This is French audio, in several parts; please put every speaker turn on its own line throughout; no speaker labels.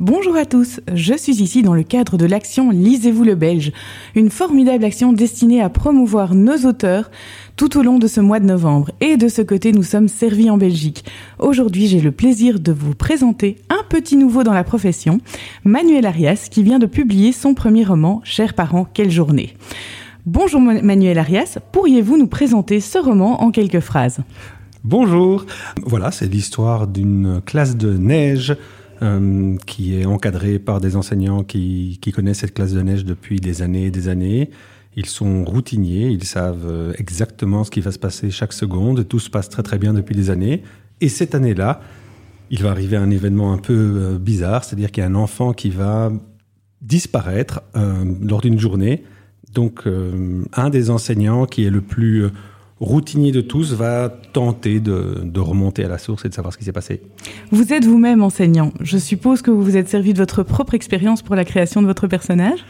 Bonjour à tous, je suis ici dans le cadre de l'action Lisez-vous le Belge, une formidable action destinée à promouvoir nos auteurs tout au long de ce mois de novembre. Et de ce côté, nous sommes servis en Belgique. Aujourd'hui, j'ai le plaisir de vous présenter un petit nouveau dans la profession, Manuel Arias, qui vient de publier son premier roman, Chers parents, quelle journée. Bonjour Manuel Arias, pourriez-vous nous présenter ce roman en quelques phrases?
Bonjour, voilà, c'est l'histoire d'une classe de neige euh, qui est encadré par des enseignants qui, connaissent cette classe de neige depuis des années et des années. Ils sont routiniers, ils savent euh, exactement ce qui va se passer chaque seconde, tout se passe très très bien depuis des années. Et cette année-là, il va arriver un événement un peu euh, bizarre, c'est-à-dire qu'il y a un enfant qui va disparaître lors d'une journée. Donc un des enseignants qui est le plus routinier de tous va tenter de, remonter à la source et de savoir ce qui s'est passé.
Vous êtes vous-même enseignant. Je suppose que vous vous êtes servi de votre propre expérience pour la création de votre personnage?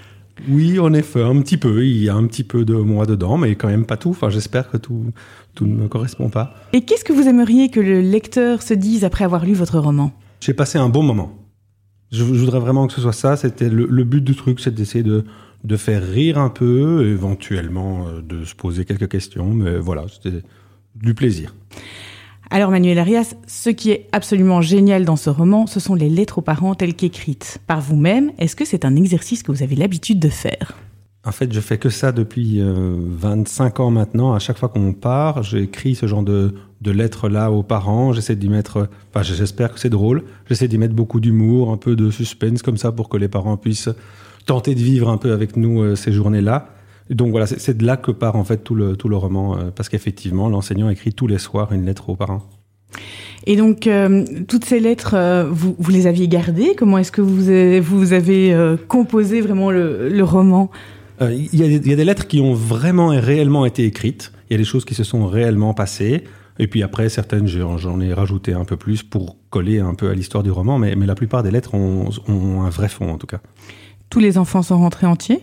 Oui, en effet, un petit peu. Il y a un petit peu de moi dedans, mais quand même pas tout. Enfin, j'espère que tout, tout ne me correspond pas.
Et qu'est-ce que vous aimeriez que le lecteur se dise après avoir lu votre roman?
J'ai passé un bon moment. Je, voudrais vraiment que ce soit ça. C'était le but du truc, c'est d'essayer de de faire rire un peu, éventuellement euh, de se poser quelques questions, mais voilà, c'était du plaisir.
Alors Manuel Arias, ce qui est absolument génial dans ce roman, ce sont les lettres aux parents telles qu'écrites par vous-même. Est-ce que c'est un exercice que vous avez l'habitude de faire?
En fait, je fais que ça depuis 25 euh, ans maintenant. À chaque fois qu'on part, j'écris ce genre de, de lettres-là aux parents. J'essaie d'y mettre, enfin j'espère que c'est drôle, j'essaie d'y mettre beaucoup d'humour, un peu de suspense comme ça pour que les parents puissent tenter de vivre un peu avec nous euh, ces journées-là. Donc voilà, c'est de là que part en fait tout le, tout le roman, euh, parce qu'effectivement, l'enseignant écrit tous les soirs une lettre aux parents.
Et donc, euh, toutes ces lettres, vous, vous, les aviez gardées? Comment est-ce que vous avez, vous avez composé vraiment le, le roman?
Il y, y, a des lettres qui ont vraiment et réellement été écrites. Il y a des choses qui se sont réellement passées. Et puis après, certaines, j'en ai rajouté un peu plus pour coller un peu à l'histoire du roman. Mais, mais, la plupart des lettres ont, ont un vrai fond, en tout cas.
Tous les enfants sont rentrés entiers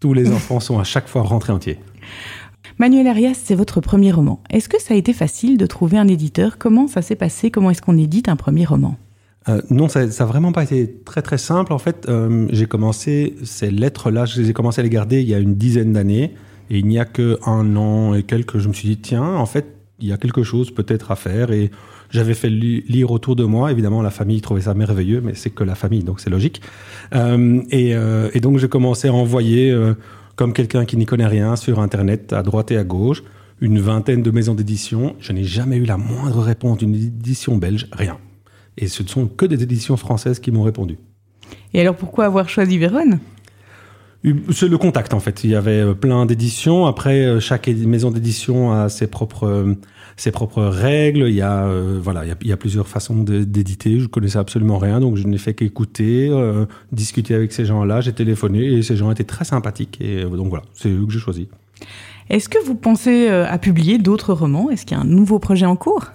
Tous les enfants sont à chaque fois rentrés entiers.
Manuel Arias, c'est votre premier roman. Est-ce que ça a été facile de trouver un éditeur? Comment ça s'est passé? Comment est-ce qu'on édite un premier roman?
Euh, non, ça n'a vraiment pas été très très simple. En fait, euh, j'ai commencé ces lettres-là, je les ai commencé à les garder il y a une dizaine d'années. Et il n'y a que un an et quelques, je me suis dit, tiens, en fait, il y a quelque chose peut-être à faire. Et j'avais fait lire autour de moi. Évidemment, la famille trouvait ça merveilleux, mais c'est que la famille, donc c'est logique. Euh, et, euh, et, donc, j'ai commencé à envoyer, euh, comme quelqu'un qui n'y connaît rien, sur Internet, à droite et à gauche, une vingtaine de maisons d'édition. Je n'ai jamais eu la moindre réponse d'une édition belge, rien. Et ce ne sont que des éditions françaises qui m'ont répondu.
Et alors, pourquoi avoir choisi Vérone?
C'est le contact en fait. Il y avait euh, plein d'éditions. Après, euh, chaque maison d'édition a ses propres euh, ses propres règles. Il y a voilà, il y a, plusieurs façons d'éditer. Je connaissais absolument rien, donc je n'ai fait qu'écouter, discuter avec ces gens-là. J'ai téléphoné et ces gens étaient très sympathiques. Et donc voilà, c'est eux que j'ai choisi.
Est-ce que vous pensez euh, à publier d'autres romans? Est-ce qu'il y a un nouveau projet en cours?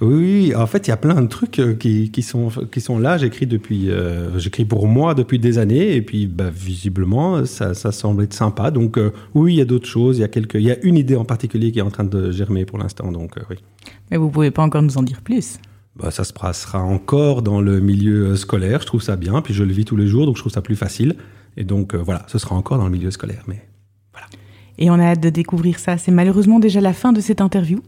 Oui, en fait, il y a plein de trucs euh, qui, qui sont, qui sont là. J'écris depuis, euh, j'écris pour moi depuis des années, et puis bah, visiblement, ça, ça semble être sympa. Donc oui, il y a d'autres choses. Il y a quelques, il y a une idée en particulier qui est en train de germer pour l'instant. Donc oui.
Mais vous pouvez pas encore nous en dire plus
bah, ça se passera encore dans le milieu scolaire. Je trouve ça bien, puis je le vis tous les jours, donc je trouve ça plus facile. Et donc voilà, ce sera encore dans le milieu scolaire, mais
et on a hâte de découvrir ça. C'est malheureusement déjà la fin de cette interview.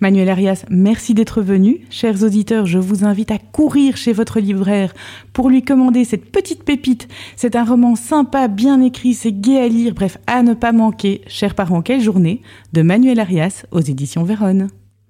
Manuel Arias, merci d'être venu. Chers auditeurs, je vous invite à courir chez votre libraire pour lui commander cette petite pépite. C'est un roman sympa, bien écrit, c'est gai à lire, bref, à ne pas manquer. Chers parents, quelle journée de Manuel Arias aux éditions Vérone.